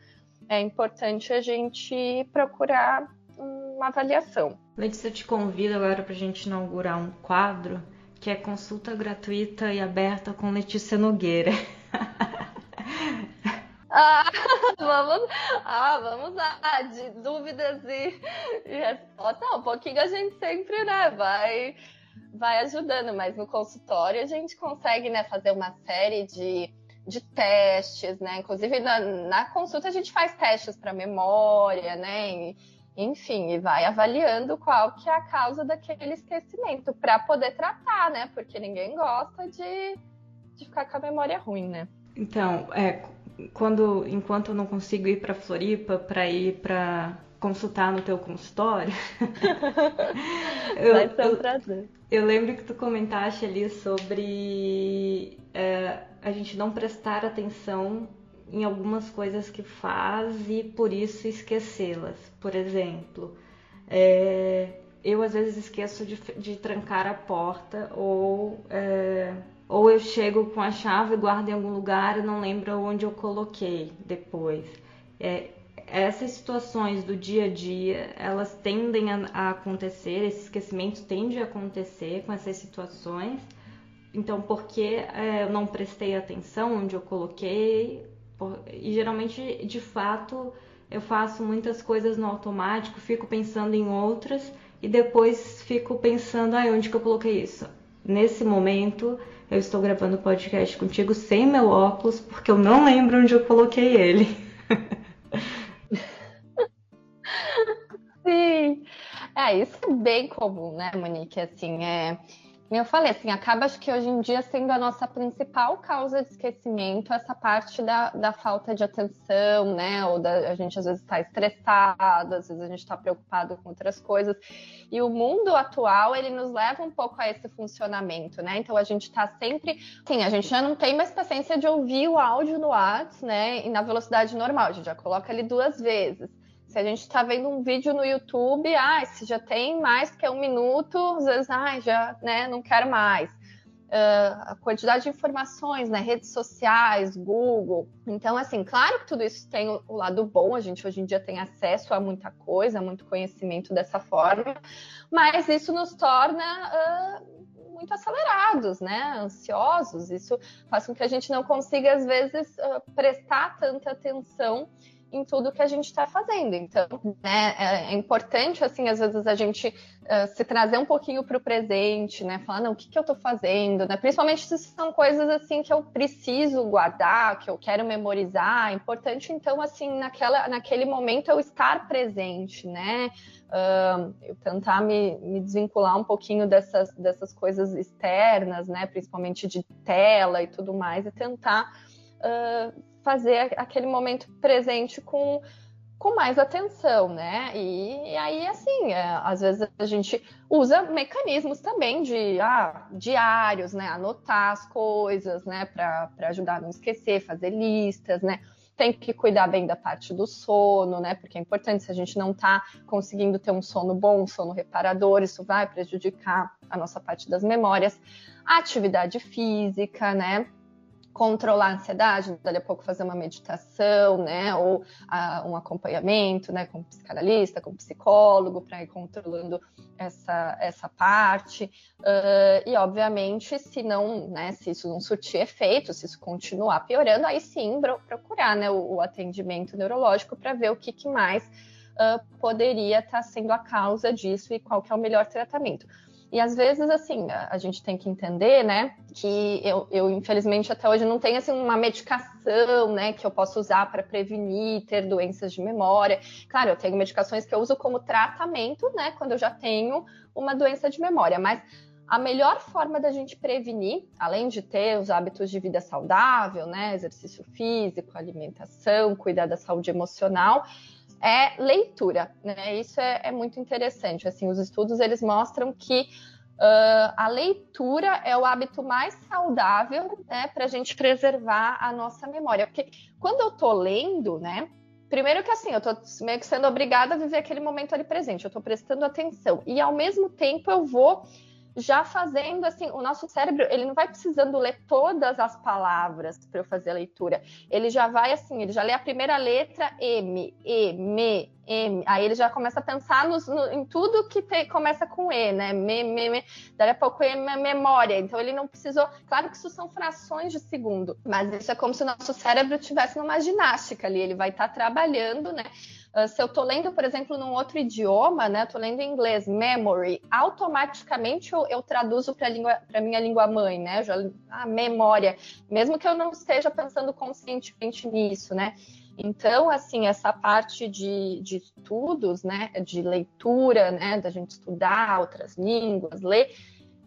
é importante a gente procurar uma avaliação.
Letícia, eu te convido agora para a gente inaugurar um quadro que é consulta gratuita e aberta com Letícia Nogueira. [LAUGHS]
Ah, [LAUGHS] vamos, ah, vamos lá, de dúvidas e, e respostas. um pouquinho a gente sempre, né, vai, vai ajudando, mas no consultório a gente consegue, né, fazer uma série de, de testes, né? Inclusive na, na consulta a gente faz testes para memória, né? E, enfim, e vai avaliando qual que é a causa daquele esquecimento para poder tratar, né? Porque ninguém gosta de, de ficar com a memória ruim, né?
Então, é, quando enquanto eu não consigo ir para Floripa para ir para consultar no teu consultório, [LAUGHS]
eu, Vai ser um prazer.
Eu, eu, lembro que tu comentaste ali sobre é, a gente não prestar atenção em algumas coisas que faz e por isso esquecê-las. Por exemplo, é, eu às vezes esqueço de, de trancar a porta ou é, ou eu chego com a chave, guardo em algum lugar e não lembro onde eu coloquei depois. É, essas situações do dia a dia, elas tendem a, a acontecer, esse esquecimento tende a acontecer com essas situações. Então, porque é, eu não prestei atenção onde eu coloquei, por, e geralmente, de fato, eu faço muitas coisas no automático, fico pensando em outras e depois fico pensando, ah, onde que eu coloquei isso? Nesse momento, eu estou gravando o podcast contigo sem meu óculos, porque eu não lembro onde eu coloquei ele. [LAUGHS]
Sim. É, isso é bem comum, né, Monique? Assim, é eu falei, assim, acaba acho que hoje em dia sendo a nossa principal causa de esquecimento essa parte da, da falta de atenção, né? Ou da, a gente às vezes está estressado, às vezes a gente está preocupado com outras coisas. E o mundo atual, ele nos leva um pouco a esse funcionamento, né? Então a gente está sempre. Sim, a gente já não tem mais paciência de ouvir o áudio no WhatsApp, né? E na velocidade normal, a gente já coloca ali duas vezes. Se a gente está vendo um vídeo no YouTube, ah, se já tem mais que um minuto, às vezes, ah, já, né, não quero mais. Uh, a quantidade de informações, né, redes sociais, Google. Então, assim, claro que tudo isso tem o, lado bom, a gente hoje em dia tem acesso a muita coisa, muito conhecimento dessa forma, mas isso nos torna uh, muito acelerados, né? Ansiosos. Isso faz com que a gente não consiga, às vezes, uh, prestar tanta atenção em tudo que a gente está fazendo. Então, né, é, é, importante, assim, às vezes a gente uh, se trazer um pouquinho para o presente, né? Falar, não, o que, que eu estou fazendo, né? Principalmente se são coisas, assim, que eu preciso guardar, que eu quero memorizar. É importante, então, assim, naquela, naquele momento eu estar presente, né? Uh, eu tentar me, me, desvincular um pouquinho dessas, dessas coisas externas, né? Principalmente de tela e tudo mais, e tentar... Uh, fazer aquele momento presente com, com mais atenção, né? E, e aí, assim, é, às vezes a gente usa mecanismos também de ah, diários, né? Anotar as coisas, né? Para ajudar a não esquecer, fazer listas, né? Tem que cuidar bem da parte do sono, né? Porque é importante, se a gente não está conseguindo ter um sono bom, um sono reparador, isso vai prejudicar a nossa parte das memórias. A atividade física, né? Controlar a ansiedade, dali a pouco fazer uma meditação, né, ou a, um acompanhamento, né, com psicanalista, com psicólogo, para ir controlando essa, essa parte. Uh, e, obviamente, se não, né, se isso não surtir efeito, se isso continuar piorando, aí sim procurar, né, o, o atendimento neurológico para ver o que, que mais uh, poderia estar tá sendo a causa disso e qual que é o melhor tratamento. E às vezes, assim, a, gente tem que entender, né, que eu, eu, infelizmente, até hoje não tenho, assim, uma medicação, né, que eu posso usar para prevenir ter doenças de memória. Claro, eu tenho medicações que eu uso como tratamento, né, quando eu já tenho uma doença de memória, mas a melhor forma da gente prevenir, além de ter os hábitos de vida saudável, né, exercício físico, alimentação, cuidar da saúde emocional, é leitura, né? Isso é, é muito interessante. Assim, os estudos eles mostram que uh, a leitura é o hábito mais saudável, né, para a gente preservar a nossa memória. Porque quando eu tô lendo, né? Primeiro que assim, eu tô meio que sendo obrigada a viver aquele momento ali presente, eu tô prestando atenção. E ao mesmo tempo eu vou já fazendo assim, o nosso cérebro, ele não vai precisando ler todas as palavras para eu fazer a leitura. Ele já vai assim, ele já lê a primeira letra M, E, M, M. Aí ele já começa a pensar nos, no, em tudo que te, começa com E, né? Me, me, me. Daí a pouco é memória. Então ele não precisou. Claro que isso são frações de segundo, mas isso é como se o nosso cérebro estivesse numa ginástica ali. Ele vai estar tá trabalhando, né? Uh, se eu estou lendo, por exemplo, num outro idioma, né? Estou lendo em inglês, memory, automaticamente eu, eu traduzo para a minha língua mãe, né? Já, a memória, mesmo que eu não esteja pensando conscientemente nisso, né? Então, assim, essa parte de, de estudos, né, de leitura, né, da gente estudar outras línguas, ler,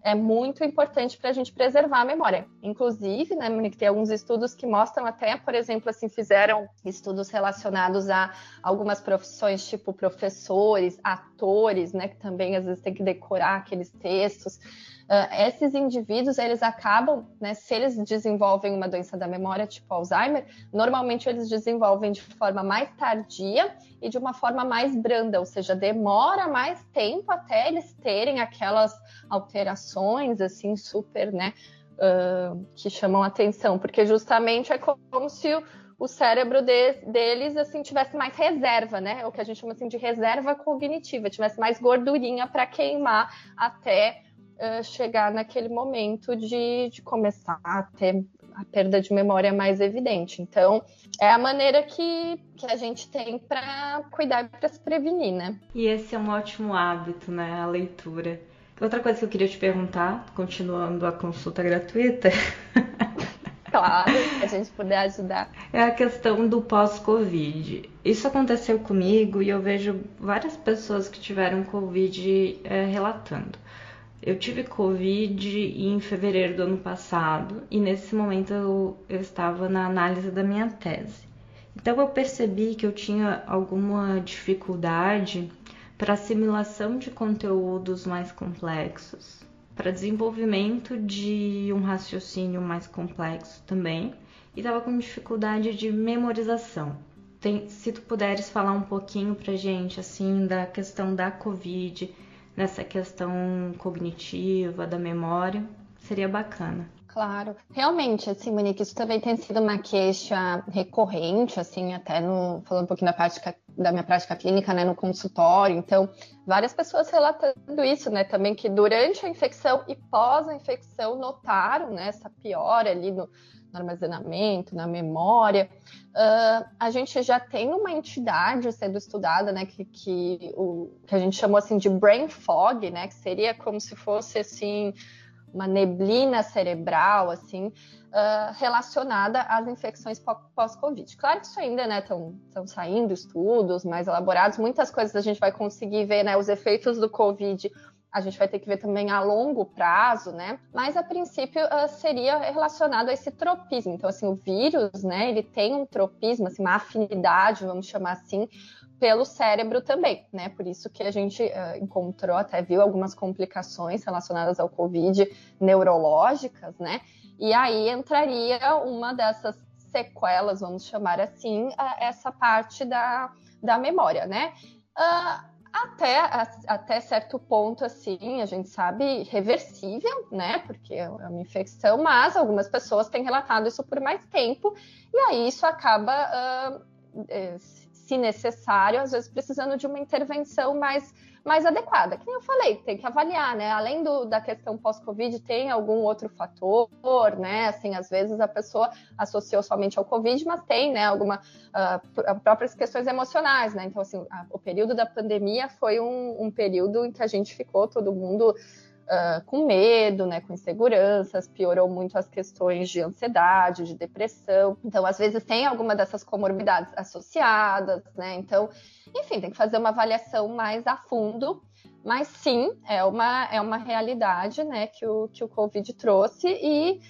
é muito importante para a gente preservar a memória. Inclusive, né, Monique, tem alguns estudos que mostram até, por exemplo, assim, fizeram estudos relacionados a algumas profissões, tipo professores, atores, né, que também às vezes tem que decorar aqueles textos. Uh, esses indivíduos, eles acabam, né, se eles desenvolvem uma doença da memória, tipo Alzheimer, normalmente eles desenvolvem de forma mais tardia e de uma forma mais branda, ou seja, demora mais tempo até eles terem aquelas alterações, assim, super, né, uh, que chamam atenção, porque justamente é como se o, o cérebro de, deles assim tivesse mais reserva, né? O que a gente chama assim de reserva cognitiva, tivesse mais gordurinha para queimar até uh, chegar naquele momento de, de começar a ter a perda de memória mais evidente. Então, é a maneira que, que a gente tem para cuidar e para se prevenir, né?
E esse é um ótimo hábito, né? A leitura. Outra coisa que eu queria te perguntar, continuando a consulta gratuita. [LAUGHS]
Claro, se a gente puder ajudar.
É a questão do pós-Covid. Isso aconteceu comigo e eu vejo várias pessoas que tiveram Covid é, relatando. Eu tive Covid em fevereiro do ano passado e nesse momento eu, eu estava na análise da minha tese. Então eu percebi que eu tinha alguma dificuldade para assimilação de conteúdos mais complexos, para desenvolvimento de um raciocínio mais complexo também, e estava com dificuldade de memorização. Tem, se tu puderes falar um pouquinho para gente assim da questão da Covid nessa questão cognitiva, da memória, seria bacana.
Claro, realmente, assim, Monique, isso também tem sido uma queixa recorrente, assim, até no, falando um pouquinho da parte da minha prática clínica, né, no consultório. Então, várias pessoas relatando isso, né, também que durante a infecção e pós a infecção notaram, né, essa piora ali no, no armazenamento, na memória. Uh, a gente já tem uma entidade sendo estudada, né, que, que, o, que a gente chamou assim de brain fog, né, que seria como se fosse assim uma neblina cerebral, assim, uh, relacionada às infecções pós-Covid. Claro que isso ainda, né, estão saindo estudos mais elaborados, muitas coisas a gente vai conseguir ver, né, os efeitos do Covid a gente vai ter que ver também a longo prazo, né? Mas a princípio uh, seria relacionado a esse tropismo. Então, assim, o vírus, né, ele tem um tropismo, assim, uma afinidade, vamos chamar assim, pelo cérebro também, né? Por isso que a gente uh, encontrou, até viu algumas complicações relacionadas ao Covid neurológicas, né? E aí entraria uma dessas sequelas, vamos chamar assim, essa parte da, da memória, né? Uh, até, até certo ponto, assim, a gente sabe, reversível, né? Porque é uma infecção, mas algumas pessoas têm relatado isso por mais tempo, e aí isso acaba uh, se necessário, às vezes precisando de uma intervenção mais, mais adequada. Que eu falei, tem que avaliar, né? Além do, da questão pós-Covid, tem algum outro fator, né? Assim, às vezes a pessoa associou somente ao Covid, mas tem, né, alguma uh, próprias questões emocionais, né? Então, assim, a, o período da pandemia foi um, um período em que a gente ficou todo mundo uh, com medo, né, com inseguranças, piorou muito as questões de ansiedade, de depressão. Então, às vezes tem alguma dessas comorbidades associadas, né? Então, enfim, tem que fazer uma avaliação mais a fundo. Mas sim, é uma, é uma realidade né, que, o, que o Covid trouxe e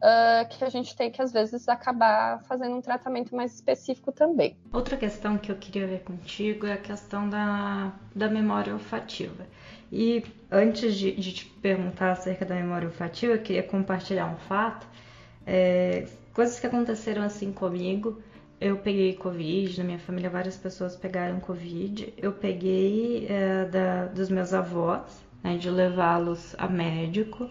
Uh, que a gente tem que às vezes acabar fazendo um tratamento mais específico também.
Outra questão que eu queria ver contigo é a questão da, da memória olfativa. E antes de, de te perguntar acerca da memória olfativa, eu queria compartilhar um fato. É, coisas que aconteceram assim comigo. Eu peguei Covid, na minha família várias pessoas pegaram Covid. Eu peguei é, da, dos meus avós, né, de levá-los a médico.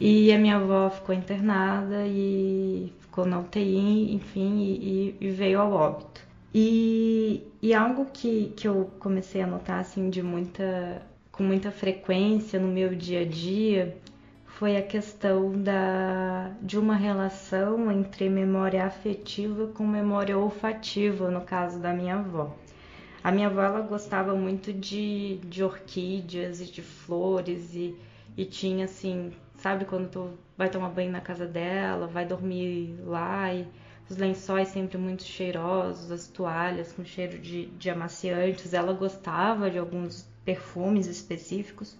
E a minha avó ficou internada e ficou na UTI, enfim, e, e veio ao óbito. E, e algo que, que eu comecei a notar assim de muita com muita frequência no meu dia a dia foi a questão da, de uma relação entre memória afetiva com memória olfativa, no caso da minha avó. A minha avó ela gostava muito de, de orquídeas e de flores e, e tinha assim, sabe quando tu vai tomar banho na casa dela, vai dormir lá e os lençóis sempre muito cheirosos, as toalhas com cheiro de, de amaciantes. Ela gostava de alguns perfumes específicos.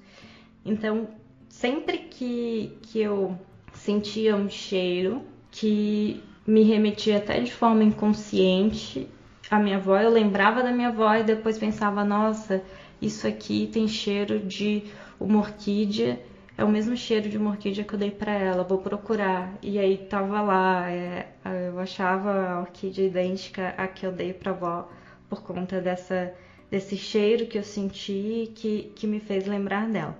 Então, sempre que, que eu sentia um cheiro que me remetia até de forma inconsciente à minha avó, eu lembrava da minha avó e depois pensava: nossa, isso aqui tem cheiro de uma orquídea. É o mesmo cheiro de uma orquídea que eu dei para ela, vou procurar. E aí tava lá, é, eu achava a orquídea idêntica à que eu dei para avó por conta dessa desse cheiro que eu senti que, que me fez lembrar dela.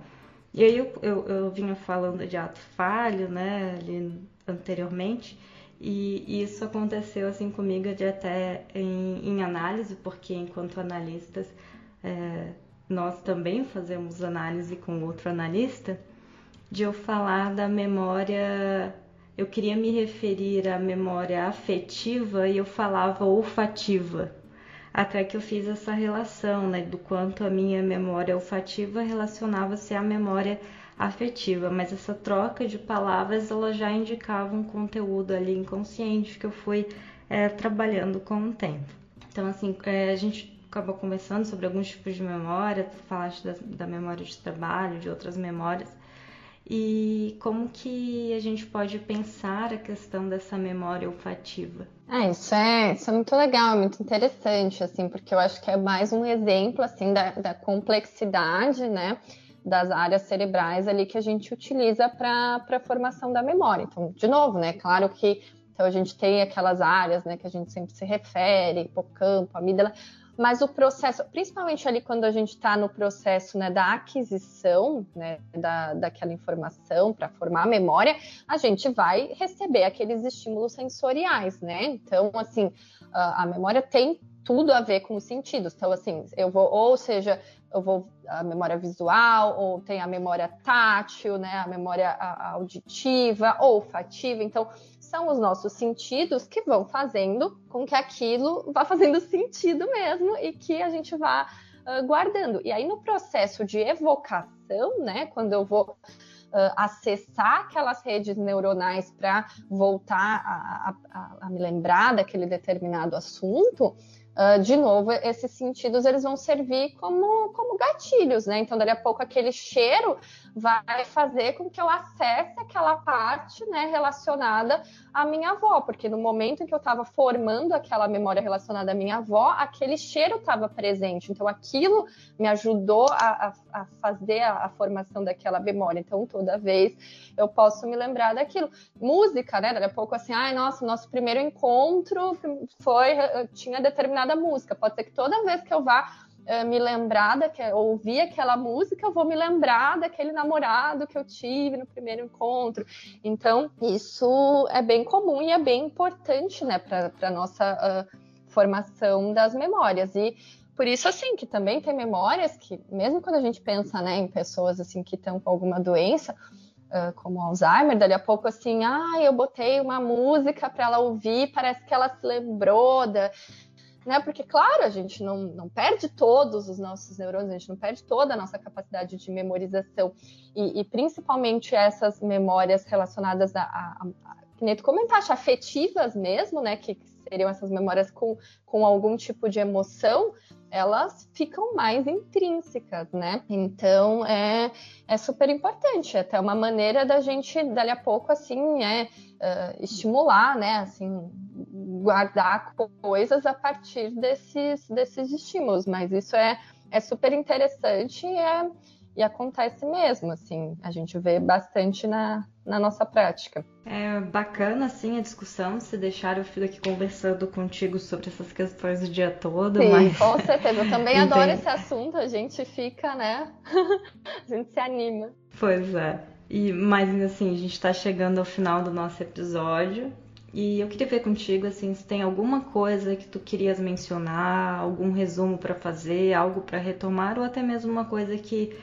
E aí eu, eu, eu vinha falando de ato falho, né, ali anteriormente, e isso aconteceu assim comigo de até em, em análise, porque enquanto analistas é, nós também fazemos análise com outro analista, de eu falar da memória, eu queria me referir à memória afetiva e eu falava olfativa até que eu fiz essa relação, né, do quanto a minha memória olfativa relacionava-se à memória afetiva, mas essa troca de palavras ela já indicava um conteúdo ali inconsciente que eu fui é, trabalhando com o tempo. Então, assim, é, a gente acabou conversando sobre alguns tipos de memória, falaste da, da memória de trabalho, de outras memórias, e como que a gente pode pensar a questão dessa memória olfativa?
É, isso é, isso é muito legal, muito interessante, assim, porque eu acho que é mais um exemplo, assim, da, da complexidade, né, das áreas cerebrais ali que a gente utiliza para a formação da memória. Então, de novo, né, claro que então a gente tem aquelas áreas, né, que a gente sempre se refere, hipocampo, amígdala, mas o processo, principalmente ali quando a gente está no processo né, da aquisição né, da, daquela informação para formar a memória, a gente vai receber aqueles estímulos sensoriais, né? Então, assim, a, a memória tem tudo a ver com os sentidos. Então, assim, eu vou, ou seja, eu vou a memória visual, ou tem a memória tátil, né, a memória auditiva, olfativa. Então, são os nossos sentidos que vão fazendo com que aquilo vá fazendo [LAUGHS] sentido mesmo e que a gente vá uh, guardando. E aí, no processo de evocação, né, quando eu vou uh, acessar aquelas redes neuronais para voltar a, a, a, me lembrar daquele determinado assunto, Uh, de novo, esses sentidos eles vão servir como, como gatilhos, né? Então, daqui a pouco, aquele cheiro vai fazer com que eu acesse aquela parte né, relacionada à minha avó, porque no momento em que eu estava formando aquela memória relacionada à minha avó, aquele cheiro estava presente. Então, aquilo me ajudou a, a, a fazer a, a, formação daquela memória. Então, toda vez eu posso me lembrar daquilo. Música, né? Daqui a pouco, assim, ai, nossa, nosso primeiro encontro foi, tinha determinada música. Pode ser que toda vez que eu vá uh, me lembrar, que ouvir aquela música, eu vou me lembrar daquele namorado que eu tive no primeiro encontro. Então, isso é bem comum e é bem importante, né, para a nossa uh, formação das memórias. E por isso, assim, que também tem memórias que, mesmo quando a gente pensa, né, em pessoas, assim, que estão com alguma doença, Uh, como Alzheimer, dali a pouco assim, ah, eu botei uma música para ela ouvir, parece que ela se lembrou da, né? Porque, claro, a gente não, não perde todos os nossos neurônios, a gente não perde toda a nossa capacidade de memorização. E, e principalmente essas memórias relacionadas a, a, a que nem tu comentaste, afetivas mesmo, né? Que seriam essas memórias com, com algum tipo de emoção, elas ficam mais intrínsecas, né? Então é, é super importante, é até uma maneira da gente, dali a pouco, assim, é, uh, estimular, né? Assim, guardar coisas a partir desses, desses estímulos, mas isso é, é super interessante e, é, e acontece mesmo, assim, a gente vê bastante na, na nossa prática.
É bacana, assim, a discussão, se deixar eu fico aqui conversando contigo sobre essas questões o dia todo,
Sim,
mas...
com certeza, eu também [LAUGHS] adoro esse assunto, a gente fica, né, [LAUGHS] a gente se anima.
Pois é. E, mas assim, a gente está chegando ao final do nosso episódio. E eu queria ver contigo assim, se tem alguma coisa que tu querias mencionar, algum resumo para fazer, algo para retomar ou até mesmo uma coisa que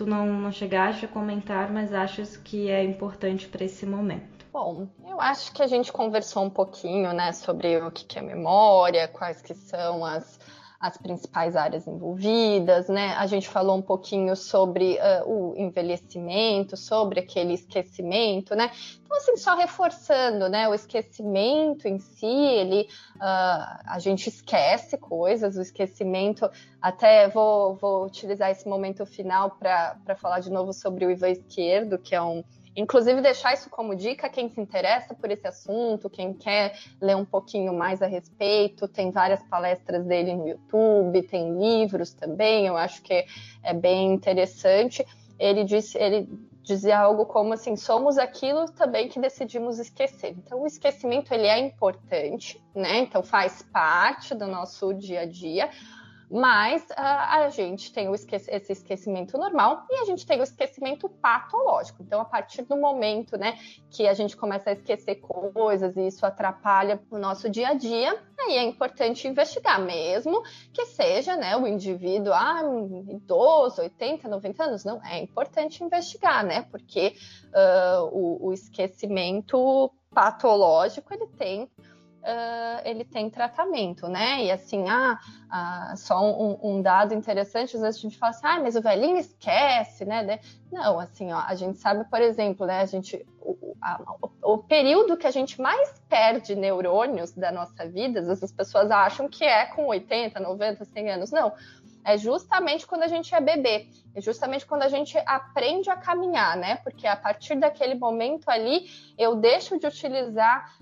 tu não, não chegaste a comentar, mas achas que é importante para esse momento.
Bom, eu acho que a gente conversou um pouquinho, né, sobre o que é memória, quais que são as as principais áreas envolvidas, né? A gente falou um pouquinho sobre uh, o envelhecimento, sobre aquele esquecimento, né? Então, assim, só reforçando, né? O esquecimento em si, ele, uh, a gente esquece coisas, o esquecimento, até vou, vou utilizar esse momento final para falar de novo sobre o Ivan Esquerdo, que é um Inclusive, deixar isso como dica quem se interessa por esse assunto, quem quer ler um pouquinho mais a respeito. Tem várias palestras dele no YouTube, tem livros também, eu acho que é bem interessante. Ele disse, ele dizia algo como assim, somos aquilo também que decidimos esquecer. Então, o esquecimento ele é importante, né? Então, faz parte do nosso dia a dia mas uh, a gente tem esque esse esquecimento normal e a gente tem o esquecimento patológico. Então, a partir do momento né, que a gente começa a esquecer coisas e isso atrapalha o nosso dia a dia, aí é importante investigar, mesmo que seja né, o indivíduo ah, idoso, 80, 90 anos. Não, é importante investigar, né? Porque uh, o, o esquecimento patológico ele tem uh, ele tem tratamento, né? E assim, ah, ah só um, um, dado interessante, às vezes a gente fala assim, ah, mas o velhinho esquece, né? Não, assim, ó, a gente sabe, por exemplo, né? A gente, o, a, o, o período que a gente mais perde neurônios da nossa vida, às vezes as pessoas acham que é com 80, 90, 100 anos. Não, é justamente quando a gente é bebê, é justamente quando a gente aprende a caminhar, né? Porque a partir daquele momento ali, eu deixo de utilizar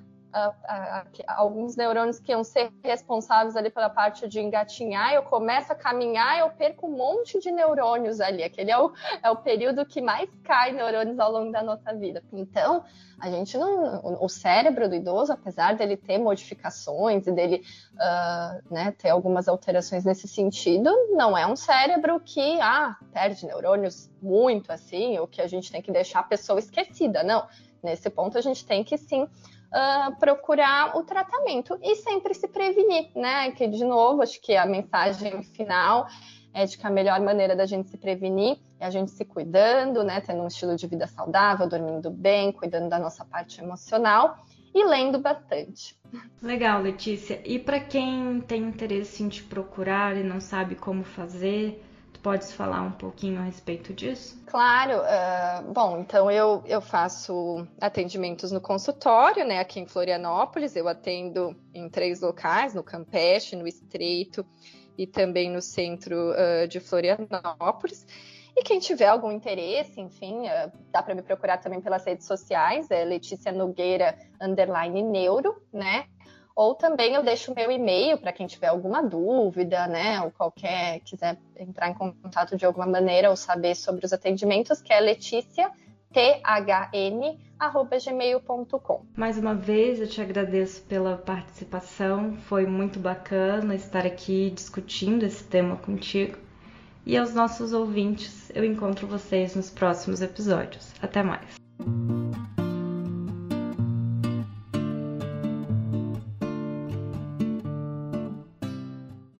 alguns neurônios que iam ser responsáveis ali pela parte de engatinhar, eu começo a caminhar, eu perco um monte de neurônios ali. Aquele é o, é o período que mais cai neurônios ao longo da nossa vida. Então, a gente não. O cérebro do idoso, apesar dele ter modificações e dele uh, né, ter algumas alterações nesse sentido, não é um cérebro que ah, perde neurônios muito assim, ou que a gente tem que deixar a pessoa esquecida. Não. Nesse ponto, a gente tem que sim uh, procurar o tratamento e sempre se prevenir, né? Que, de novo, acho que a mensagem final é de que a melhor maneira da gente se prevenir é a gente se cuidando, né? Tendo um estilo de vida saudável, dormindo bem, cuidando da nossa parte emocional e lendo bastante.
Legal, Letícia. E para quem tem interesse em te procurar e não sabe como fazer, podes falar um pouquinho a respeito disso?
Claro. Uh, bom, então eu, eu faço atendimentos no consultório, né? Aqui em Florianópolis, eu atendo em três locais, no Campeche, no Estreito e também no centro uh, de Florianópolis. E quem tiver algum interesse, enfim, uh, dá para me procurar também pelas redes sociais, é Letícia Nogueira underline neuro, né? Ou também eu deixo o meu e-mail para quem tiver alguma dúvida, né? Ou qualquer quiser entrar em contato de alguma maneira ou saber sobre os atendimentos, que é Letícia thn@gmail.com.
Mais uma vez eu te agradeço pela participação, foi muito bacana estar aqui discutindo esse tema contigo. E aos nossos ouvintes, eu encontro vocês nos próximos episódios. Até mais.